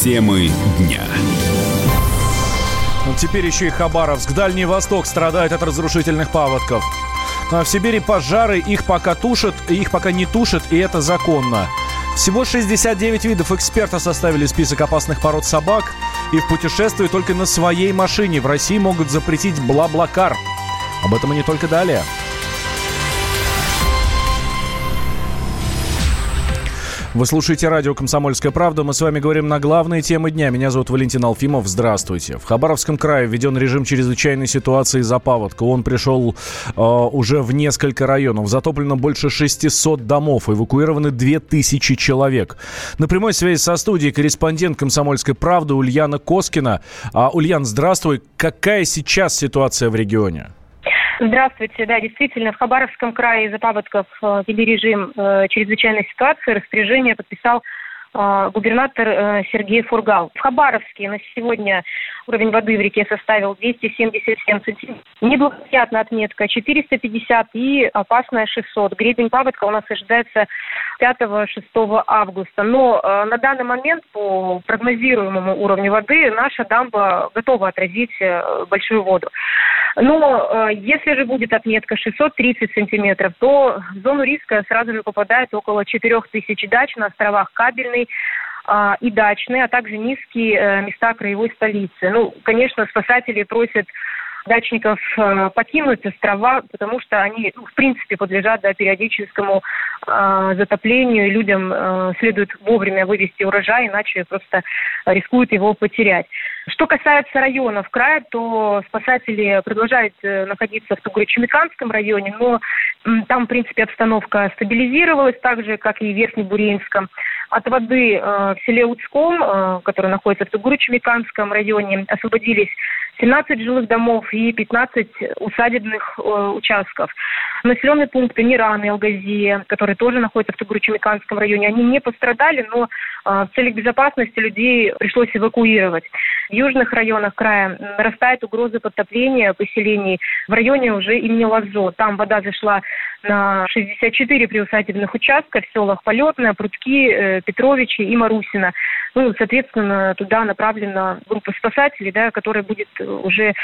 Темы дня. Ну, теперь еще и Хабаровск. Дальний Восток страдает от разрушительных паводков. Ну, а в Сибири пожары, их пока тушат, их пока не тушат, и это законно. Всего 69 видов эксперта составили список опасных пород собак. И в путешествии только на своей машине в России могут запретить бла-блакар. Об этом и не только далее. Вы слушаете радио «Комсомольская правда». Мы с вами говорим на главные темы дня. Меня зовут Валентин Алфимов. Здравствуйте. В Хабаровском крае введен режим чрезвычайной ситуации из-за паводка. Он пришел э, уже в несколько районов. Затоплено больше 600 домов. Эвакуированы 2000 человек. На прямой связи со студией корреспондент «Комсомольской правды» Ульяна Коскина. А, Ульян, здравствуй. Какая сейчас ситуация в регионе? Здравствуйте. Да, действительно, в Хабаровском крае из-за паводков э, ввели режим э, чрезвычайной ситуации. Распоряжение подписал э, губернатор Сергей Фургал. В Хабаровске на сегодня уровень воды в реке составил 277 сантиметров. Неблагоприятная отметка 450 и опасная 600. Гребень паводка у нас ожидается 5-6 августа. Но на данный момент по прогнозируемому уровню воды наша дамба готова отразить большую воду. Но э, если же будет отметка 630 сантиметров, то в зону риска сразу же попадает около 4000 дач на островах Кабельный, э, и дачные, а также низкие э, места краевой столицы. Ну, конечно, спасатели просят дачников э, покинуть острова, потому что они, ну, в принципе, подлежат да, периодическому э, затоплению, людям э, следует вовремя вывести урожай, иначе просто рискуют его потерять. Что касается районов края, то спасатели продолжают э, находиться в Тугуречемиканском районе, но там, в принципе, обстановка стабилизировалась, так же, как и в Верхнебурейском. От воды э, в селе Уцком, э, который находится в Тугуречемиканском районе, освободились 17 жилых домов и 15 усадебных э, участков. Населенные пункты Ниран и Алгазия, которые тоже находятся в Тугуру-Чемиканском районе, они не пострадали, но э, в целях безопасности людей пришлось эвакуировать. В южных районах края нарастает угроза подтопления поселений. В районе уже имени Лазо. Там вода зашла на 64 приусадебных участков в селах Полетная, Прудки, э, Петровичи и Марусина. Ну, соответственно, туда направлена группа спасателей, да, которая будет уже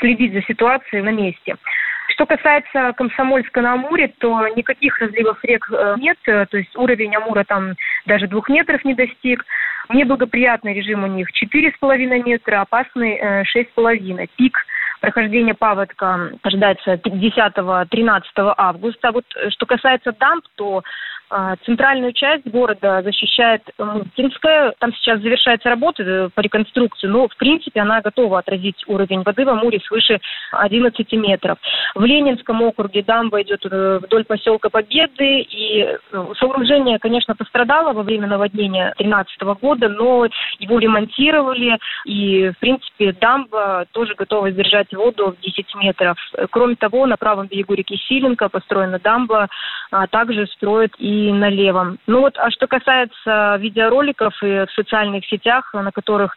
следить за ситуацией на месте. Что касается Комсомольска на Амуре, то никаких разливов рек э, нет, то есть уровень Амура там даже двух метров не достиг. Неблагоприятный режим у них 4,5 метра, опасный 6,5. Э, Пик прохождения паводка ожидается 10-13 августа. Вот э, что касается дамб, то а, центральную часть города защищает Мутинская. Там сейчас завершается работа э, по реконструкции, но, в принципе, она готова отразить уровень воды в Амуре свыше 11 метров. В Ленинском округе дамба идет э, вдоль поселка Победы, и э, сооружение, конечно, пострадало во время наводнения 2013 года, но его ремонтировали, и, в принципе, дамба тоже готова сдержать воду в 10 метров. Кроме того, на правом берегу реки Силенко построена дамба, а также строят и на левом. Ну вот, а что касается видеороликов и в социальных сетях, на которых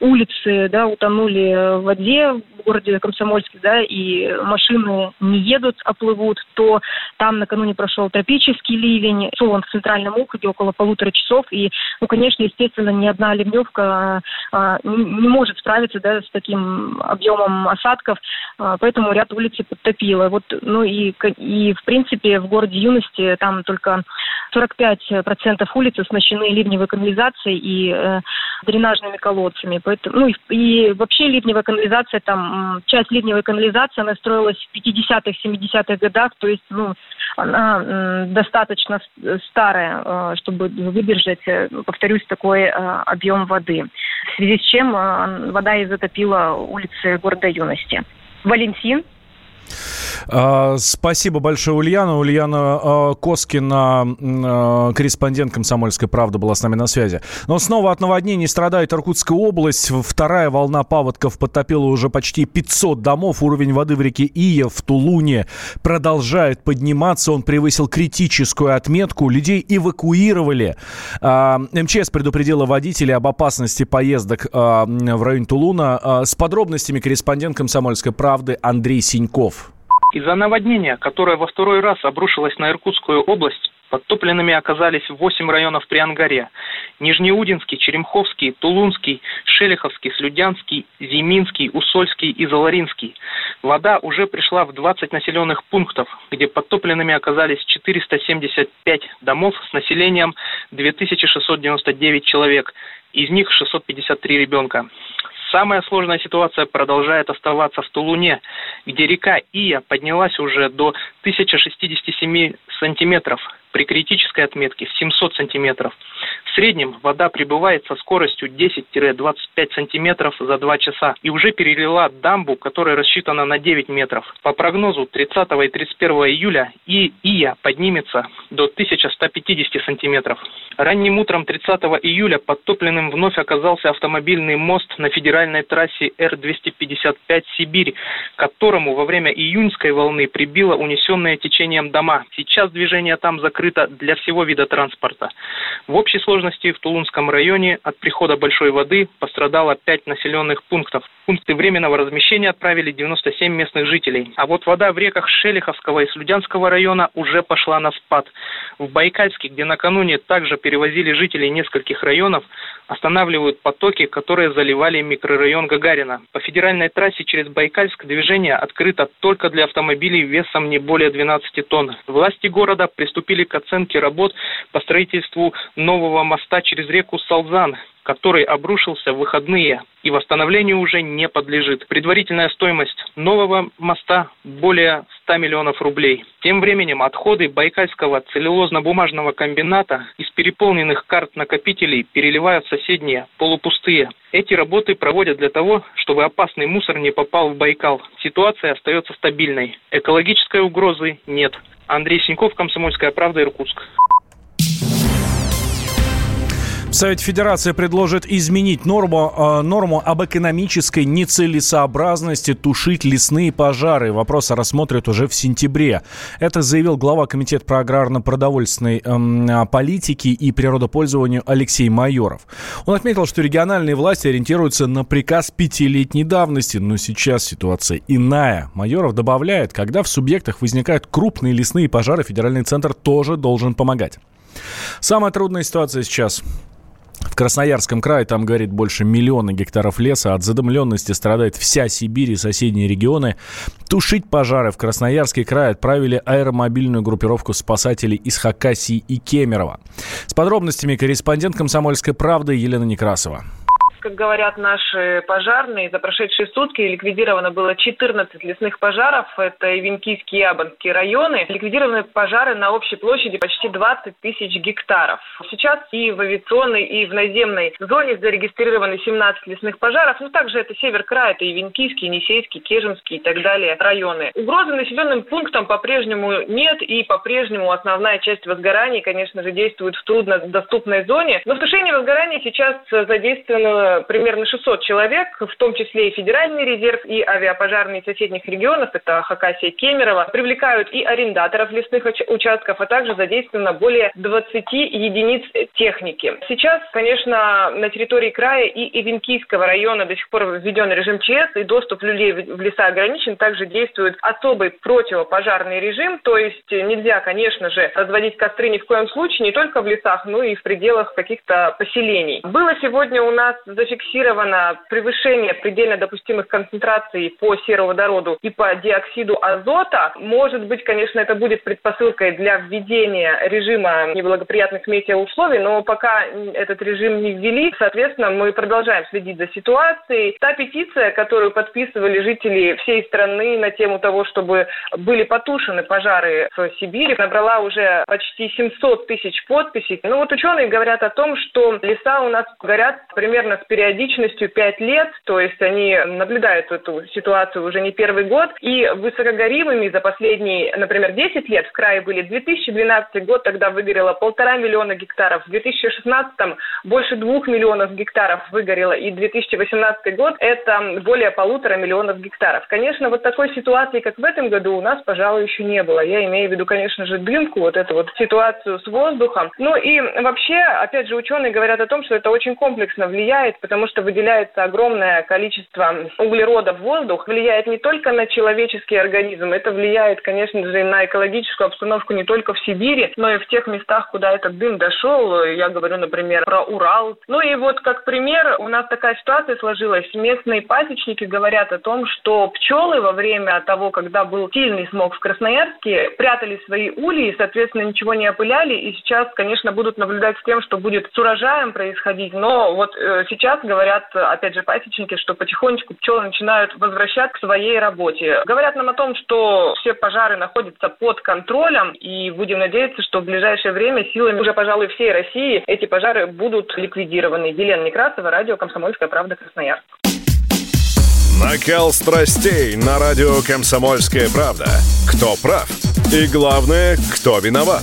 улицы, да, утонули в воде в городе Комсомольске, да, и машины не едут, а плывут, то там накануне прошел тропический ливень, шел он в центральном округе около полутора часов, и, ну, конечно, естественно, ни одна ливневка а, не, не может справиться, да, с таким объемом осадков, а, поэтому ряд улиц подтопило. Вот, ну и, и, в принципе, в городе Юности там только 45% улиц оснащены ливневой канализацией и э, дренажными колодцами. Поэтому, ну и, и вообще ливневая канализация, там часть ливневой канализации, она строилась в 50-х, 70-х годах, то есть, ну, она достаточно старая, э, чтобы выдержать, э, повторюсь, такой э, объем воды. В связи с чем вода и затопила улицы города Юности. Валентин, спасибо большое, Ульяна. Ульяна а, Коскина, а, корреспондент «Комсомольской правды», была с нами на связи. Но снова от наводнений страдает Иркутская область. Вторая волна паводков подтопила уже почти 500 домов. Уровень воды в реке Ия в Тулуне продолжает подниматься. Он превысил критическую отметку. Людей эвакуировали. МЧС предупредила водителей об опасности поездок в район Тулуна. С подробностями корреспондент «Комсомольской правды» Андрей Синьков. Из-за наводнения, которое во второй раз обрушилось на Иркутскую область, Подтопленными оказались 8 районов при Ангаре. Нижнеудинский, Черемховский, Тулунский, Шелиховский, Слюдянский, Зиминский, Усольский и Заларинский. Вода уже пришла в 20 населенных пунктов, где подтопленными оказались 475 домов с населением 2699 человек, из них 653 ребенка. Самая сложная ситуация продолжает оставаться в Тулуне, где река Ия поднялась уже до 1067 сантиметров при критической отметке 700 сантиметров. В среднем вода прибывает со скоростью 10-25 сантиметров за 2 часа и уже перелила дамбу, которая рассчитана на 9 метров. По прогнозу 30 и 31 июля и Ия поднимется до 1150 сантиметров. Ранним утром 30 июля подтопленным вновь оказался автомобильный мост на федеральной трассе Р-255 «Сибирь», которому во время июньской волны прибило унесенные течением дома. Сейчас движение там закрыто открыто для всего вида транспорта. В общей сложности в Тулунском районе от прихода большой воды пострадало 5 населенных пунктов. пункты временного размещения отправили 97 местных жителей. А вот вода в реках Шелиховского и Слюдянского района уже пошла на спад. В Байкальске, где накануне также перевозили жителей нескольких районов, останавливают потоки, которые заливали микрорайон Гагарина. По федеральной трассе через Байкальск движение открыто только для автомобилей весом не более 12 тонн. Власти города приступили к оценке работ по строительству нового моста через реку Салзан, который обрушился в выходные и восстановлению уже не подлежит. Предварительная стоимость нового моста более 100 миллионов рублей. Тем временем отходы Байкальского целлюлозно-бумажного комбината из переполненных карт накопителей переливают соседние, полупустые. Эти работы проводят для того, чтобы опасный мусор не попал в Байкал. Ситуация остается стабильной. Экологической угрозы нет. Андрей Синьков, Комсомольская правда, Иркутск. В Совете Федерации предложит изменить норму, э, норму об экономической нецелесообразности тушить лесные пожары. Вопрос рассмотрят уже в сентябре. Это заявил глава Комитета по аграрно-продовольственной э, политике и природопользованию Алексей Майоров. Он отметил, что региональные власти ориентируются на приказ пятилетней давности, но сейчас ситуация иная. Майоров добавляет, когда в субъектах возникают крупные лесные пожары, федеральный центр тоже должен помогать. Самая трудная ситуация сейчас в Красноярском крае там, говорит, больше миллиона гектаров леса. От задымленности страдает вся Сибирь и соседние регионы. Тушить пожары в Красноярский край отправили аэромобильную группировку спасателей из Хакасии и Кемерово. С подробностями корреспондент «Комсомольской правды» Елена Некрасова. Как говорят наши пожарные, за прошедшие сутки ликвидировано было 14 лесных пожаров. Это и Винкийские и Абанские районы. Ликвидированы пожары на общей площади почти 20 тысяч гектаров. Сейчас и в авиационной, и в наземной зоне зарегистрированы 17 лесных пожаров. Ну, также это север края, это и Винкийский, и Несейский, Кежемский и так далее районы. Угрозы населенным пунктам по-прежнему нет, и по-прежнему основная часть возгораний, конечно же, действует в труднодоступной зоне. Но в тушении возгораний сейчас задействовано примерно 600 человек, в том числе и Федеральный резерв, и авиапожарные соседних регионов, это Хакасия и Кемерово, привлекают и арендаторов лесных участков, а также задействовано более 20 единиц техники. Сейчас, конечно, на территории края и Ивенкийского района до сих пор введен режим ЧС, и доступ людей в леса ограничен. Также действует особый противопожарный режим, то есть нельзя, конечно же, разводить костры ни в коем случае, не только в лесах, но и в пределах каких-то поселений. Было сегодня у нас зафиксировано превышение предельно допустимых концентраций по сероводороду и по диоксиду азота. Может быть, конечно, это будет предпосылкой для введения режима неблагоприятных метеоусловий, но пока этот режим не ввели, соответственно, мы продолжаем следить за ситуацией. Та петиция, которую подписывали жители всей страны на тему того, чтобы были потушены пожары в Сибири, набрала уже почти 700 тысяч подписей. Ну вот ученые говорят о том, что леса у нас горят примерно с периодичностью 5 лет, то есть они наблюдают эту ситуацию уже не первый год, и высокогоримыми за последние, например, 10 лет в крае были 2012 год, тогда выгорело полтора миллиона гектаров, в 2016 больше двух миллионов гектаров выгорело, и 2018 год это более полутора миллионов гектаров. Конечно, вот такой ситуации, как в этом году, у нас, пожалуй, еще не было. Я имею в виду, конечно же, дымку, вот эту вот ситуацию с воздухом. Ну и вообще, опять же, ученые говорят о том, что это очень комплексно влияет потому что выделяется огромное количество углерода в воздух, влияет не только на человеческий организм, это влияет, конечно же, и на экологическую обстановку не только в Сибири, но и в тех местах, куда этот дым дошел. Я говорю, например, про Урал. Ну и вот как пример, у нас такая ситуация сложилась. Местные пасечники говорят о том, что пчелы во время того, когда был сильный смог в Красноярске, прятали свои ульи, соответственно, ничего не опыляли, и сейчас, конечно, будут наблюдать с тем, что будет с урожаем происходить. Но вот э, сейчас говорят, опять же, пасечники, что потихонечку пчелы начинают возвращаться к своей работе. Говорят нам о том, что все пожары находятся под контролем, и будем надеяться, что в ближайшее время силами уже, пожалуй, всей России эти пожары будут ликвидированы. Елена Некрасова, радио «Комсомольская правда», Красноярск. Накал страстей на радио «Комсомольская правда». Кто прав? И главное, кто виноват?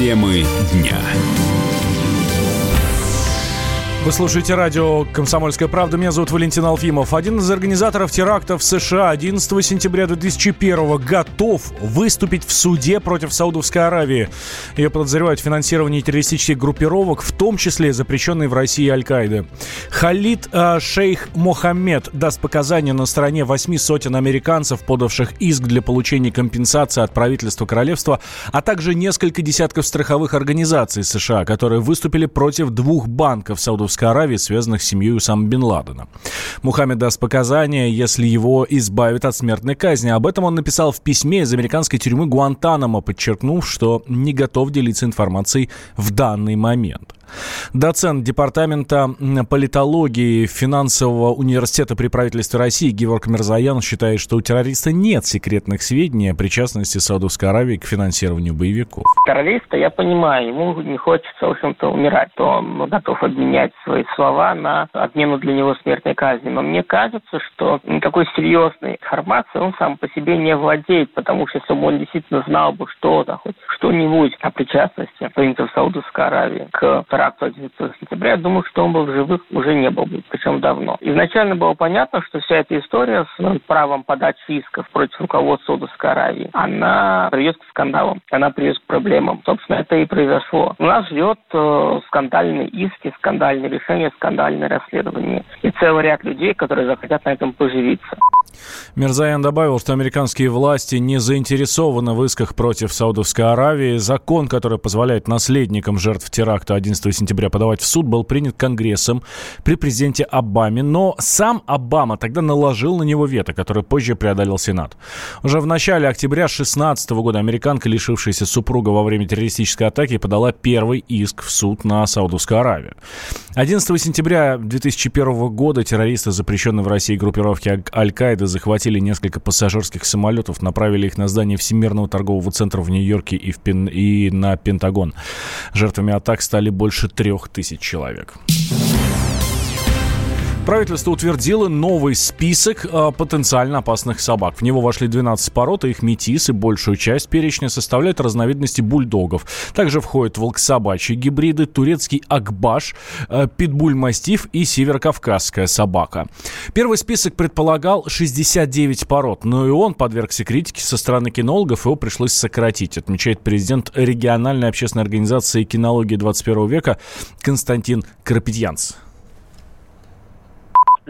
Темы дня. Вы слушаете радио «Комсомольская правда». Меня зовут Валентин Алфимов. Один из организаторов терактов в США 11 сентября 2001 готов выступить в суде против Саудовской Аравии. Ее подозревают в финансировании террористических группировок, в том числе запрещенной в России Аль-Каиды. Халид э, Шейх Мохаммед даст показания на стороне восьми сотен американцев, подавших иск для получения компенсации от правительства королевства, а также несколько десятков страховых организаций США, которые выступили против двух банков Саудовской Саудовской Аравии, связанных с семьей Усама Бен Ладена. Мухаммед даст показания, если его избавят от смертной казни. Об этом он написал в письме из американской тюрьмы Гуантанамо, подчеркнув, что не готов делиться информацией в данный момент. Доцент Департамента политологии финансового университета при правительстве России Георг Мирзаян считает, что у террориста нет секретных сведений о причастности Саудовской Аравии к финансированию боевиков. Террориста я понимаю, ему не хочется, в общем-то, умирать, то он готов обменять свои слова на отмену для него смертной казни. Но мне кажется, что никакой серьезной информацией он сам по себе не владеет, потому что если бы он действительно знал бы что-то, хоть что-нибудь о причастности принцев Саудовской Аравии к теракту 11 сентября, я думаю, что он бы в живых уже не был бы, причем давно. Изначально было понятно, что вся эта история с правом подать исков против руководства Саудовской Аравии, она приведет к скандалам, она приведет к проблемам. Собственно, это и произошло. У нас ждет э, скандальные иски, скандальные решения, скандальные расследования и целый ряд людей, которые захотят на этом поживиться. Мирзаян добавил, что американские власти не заинтересованы в исках против Саудовской Аравии. Закон, который позволяет наследникам жертв теракта 11 сентября подавать в суд, был принят Конгрессом при президенте Обаме. Но сам Обама тогда наложил на него вето, которое позже преодолел Сенат. Уже в начале октября 2016 года американка, лишившаяся супруга во время террористической атаки, подала первый иск в суд на Саудовскую Аравию. 11 сентября 2001 года террористы, запрещенные в России группировки Аль-Каиды, захватили несколько пассажирских самолетов, направили их на здание Всемирного торгового центра в Нью-Йорке и, в Пен... и на Пентагон. Жертвами атак стали больше трех тысяч человек. Правительство утвердило новый список э, потенциально опасных собак. В него вошли 12 пород, и их метис, и большую часть перечня составляют разновидности бульдогов. Также входят волксобачьи гибриды, турецкий акбаш, э, питбуль-мастиф и северокавказская собака. Первый список предполагал 69 пород, но и он подвергся критике со стороны кинологов, его пришлось сократить, отмечает президент региональной общественной организации кинологии 21 века Константин Карапетьянц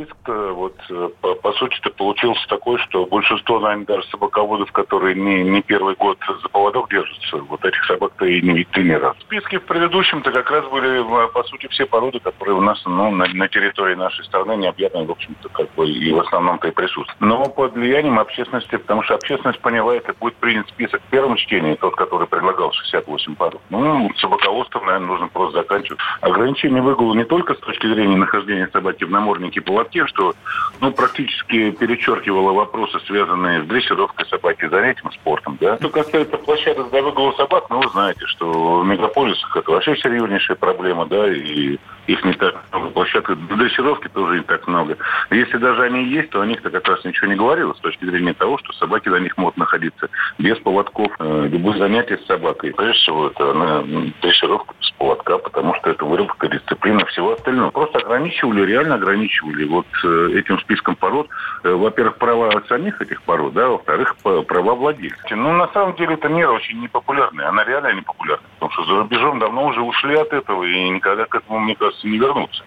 список вот э, по, по сути-то получился такой, что большинство, наверное, даже собаководов, которые не, не первый год за поводок держатся, вот этих собак-то и не видели ни разу. В списке в предыдущем-то как раз были, э, по сути, все породы, которые у нас ну, на, на территории нашей страны необъятны, в общем-то, как бы и в основном-то и присутствуют. Но под влиянием общественности, потому что общественность поняла, это будет принят список в первом чтении, тот, который предлагал 68 пород. Ну, собаководством, наверное, нужно просто заканчивать. Ограничение выгула не только с точки зрения нахождения собаки в наморднике поводка, тем, что ну, практически перечеркивала вопросы, связанные с дрессировкой собаки, занятием спортом. Да? Что касается площадок для выгула собак, ну, вы знаете, что в мегаполисах это вообще серьезнейшая проблема, да, и их не так много. Площадок дрессировки тоже не так много. Если даже они есть, то о них-то как раз ничего не говорилось с точки зрения того, что собаки на них могут находиться без поводков. Э, любые занятия с собакой. Прежде всего, это на дрессировка без поводка, потому что это выработка дисциплины всего остального. Просто ограничивали, реально ограничивали вот э, этим списком пород. Э, во-первых, права самих этих пород, да, во-вторых, права владельцев. Ну, на самом деле, эта мера очень непопулярная. Она реально непопулярная. Потому что за рубежом давно уже ушли от этого и никогда к этому, мне не вернуться.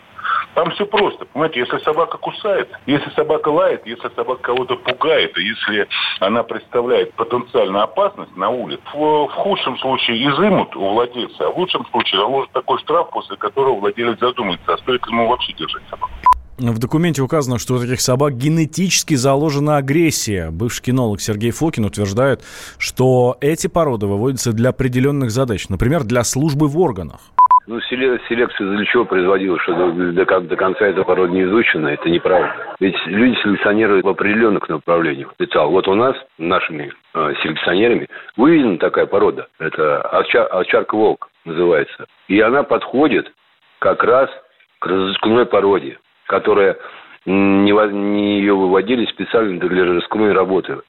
Там все просто. Понимаете, если собака кусает, если собака лает, если собака кого-то пугает, если она представляет потенциальную опасность на улице, в, в худшем случае изымут у владельца, а в лучшем случае наложат такой штраф, после которого владелец задумается, а стоит ему вообще держать собаку. В документе указано, что у таких собак генетически заложена агрессия. Бывший кинолог Сергей Фокин утверждает, что эти породы выводятся для определенных задач, например, для службы в органах. Ну, селекция для чего производилась, что до, до, до конца эта порода не изучена, это неправда. Ведь люди селекционируют в определенных направлениях. Специал. Вот у нас, нашими э, селекционерами, выведена такая порода. Это овчар, овчарка-волк называется. И она подходит как раз к разыскной породе, которая не, не ее выводили специально для разыскной работы.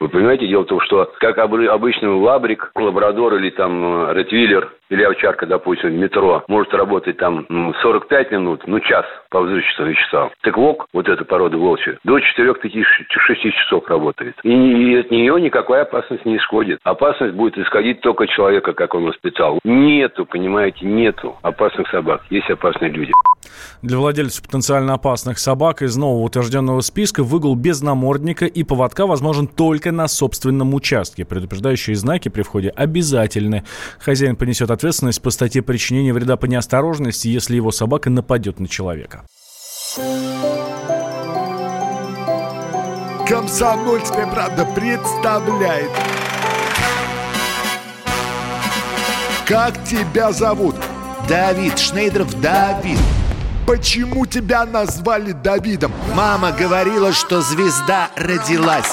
Вы понимаете, дело в том, что как обычный лабрик, лабрадор или там э, ретвиллер или овчарка, допустим, метро может работать там 45 минут, ну час по взрывчатым веществам. Так волк, вот эта порода волчья, до 4-6 часов работает. И от нее никакая опасность не исходит. Опасность будет исходить только человека, как он воспитал. Нету, понимаете, нету опасных собак. Есть опасные люди. Для владельцев потенциально опасных собак из нового утвержденного списка выгул без намордника и поводка возможен только на собственном участке. Предупреждающие знаки при входе обязательны. Хозяин понесет ответственность по статье причинения вреда по неосторожности, если его собака нападет на человека. Комсомольская правда представляет. Как тебя зовут? Давид Шнейдеров Давид. Почему тебя назвали Давидом? Мама говорила, что звезда родилась.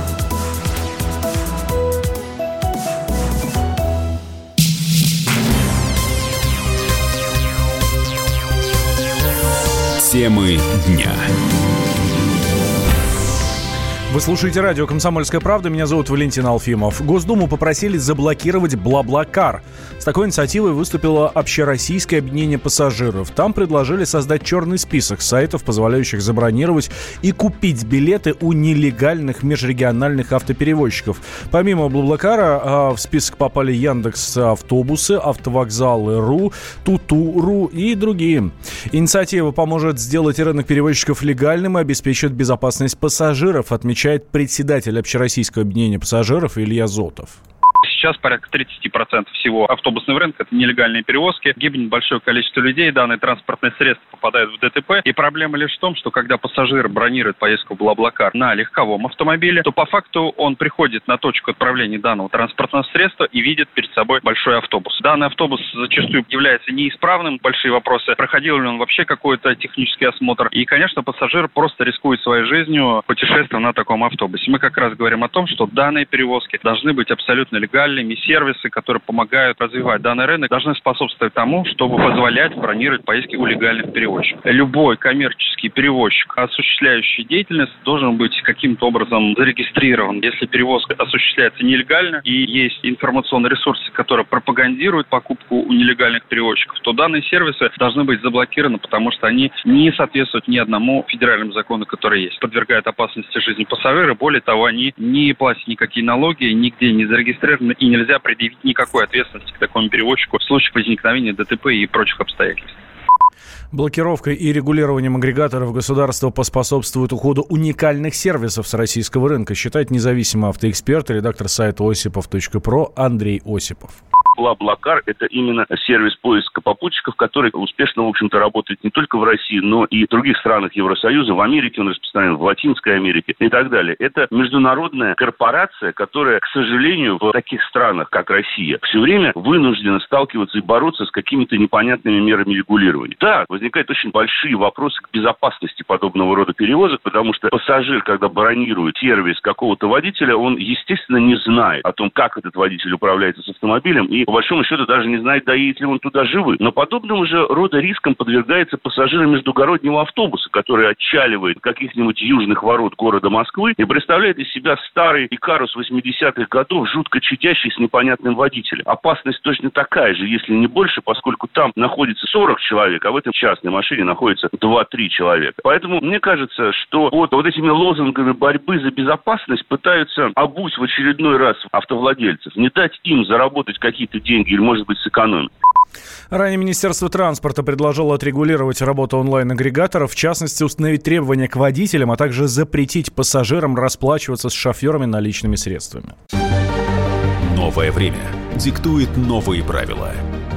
Темы дня. Вы слушаете радио «Комсомольская правда». Меня зовут Валентин Алфимов. Госдуму попросили заблокировать «Бла-Бла-Кар». С такой инициативой выступило Общероссийское объединение пассажиров. Там предложили создать черный список сайтов, позволяющих забронировать и купить билеты у нелегальных межрегиональных автоперевозчиков. Помимо «Бла-Бла-Кара» а, в список попали Яндекс автобусы, автовокзалы РУ, Туту.ру и другие. Инициатива поможет сделать рынок перевозчиков легальным и обеспечит безопасность пассажиров, отмечает отмечает председатель Общероссийского объединения пассажиров Илья Зотов. Сейчас порядка 30% всего автобусного рынка – это нелегальные перевозки. Гибнет большое количество людей, данные транспортные средства попадают в ДТП. И проблема лишь в том, что когда пассажир бронирует поездку в Блаблакар на легковом автомобиле, то по факту он приходит на точку отправления данного транспортного средства и видит перед собой большой автобус. Данный автобус зачастую является неисправным. Большие вопросы, проходил ли он вообще какой-то технический осмотр. И, конечно, пассажир просто рискует своей жизнью, путешествуя на таком автобусе. Мы как раз говорим о том, что данные перевозки должны быть абсолютно легальными легальными сервисы, которые помогают развивать данный рынок, должны способствовать тому, чтобы позволять бронировать поездки у легальных перевозчиков. Любой коммерческий перевозчик, осуществляющий деятельность, должен быть каким-то образом зарегистрирован. Если перевозка осуществляется нелегально и есть информационные ресурсы, которые пропагандируют покупку у нелегальных перевозчиков, то данные сервисы должны быть заблокированы, потому что они не соответствуют ни одному федеральному закону, который есть. Подвергают опасности жизни пассажира. Более того, они не платят никакие налоги, нигде не зарегистрированы и нельзя предъявить никакой ответственности к такому перевозчику в случае возникновения ДТП и прочих обстоятельств. Блокировкой и регулированием агрегаторов государство поспособствует уходу уникальных сервисов с российского рынка, считает независимый автоэксперт и редактор сайта осипов.про Андрей Осипов. Блаблакар – это именно сервис поиска попутчиков, который успешно, в общем-то, работает не только в России, но и в других странах Евросоюза. В Америке он распространен, в Латинской Америке и так далее. Это международная корпорация, которая, к сожалению, в таких странах, как Россия, все время вынуждена сталкиваться и бороться с какими-то непонятными мерами регулирования. Да, возникают очень большие вопросы к безопасности подобного рода перевозок, потому что пассажир, когда бронирует сервис какого-то водителя, он, естественно, не знает о том, как этот водитель управляется с автомобилем и по большому счету даже не знает, доедет ли он туда живым. Но подобному же рода рискам подвергается пассажиры междугороднего автобуса, который отчаливает каких-нибудь южных ворот города Москвы и представляет из себя старый Икарус 80-х годов, жутко чудящий с непонятным водителем. Опасность точно такая же, если не больше, поскольку там находится 40 человек, а в этой частной машине находится 2-3 человека. Поэтому мне кажется, что вот, вот этими лозунгами борьбы за безопасность пытаются обуть в очередной раз автовладельцев, не дать им заработать какие-то деньги или, может быть, сэкономить. Ранее Министерство транспорта предложило отрегулировать работу онлайн-агрегаторов, в частности, установить требования к водителям, а также запретить пассажирам расплачиваться с шоферами наличными средствами. Новое время диктует новые правила.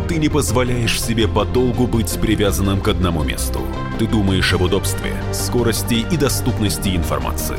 Ты не позволяешь себе подолгу быть привязанным к одному месту. Ты думаешь об удобстве, скорости и доступности информации.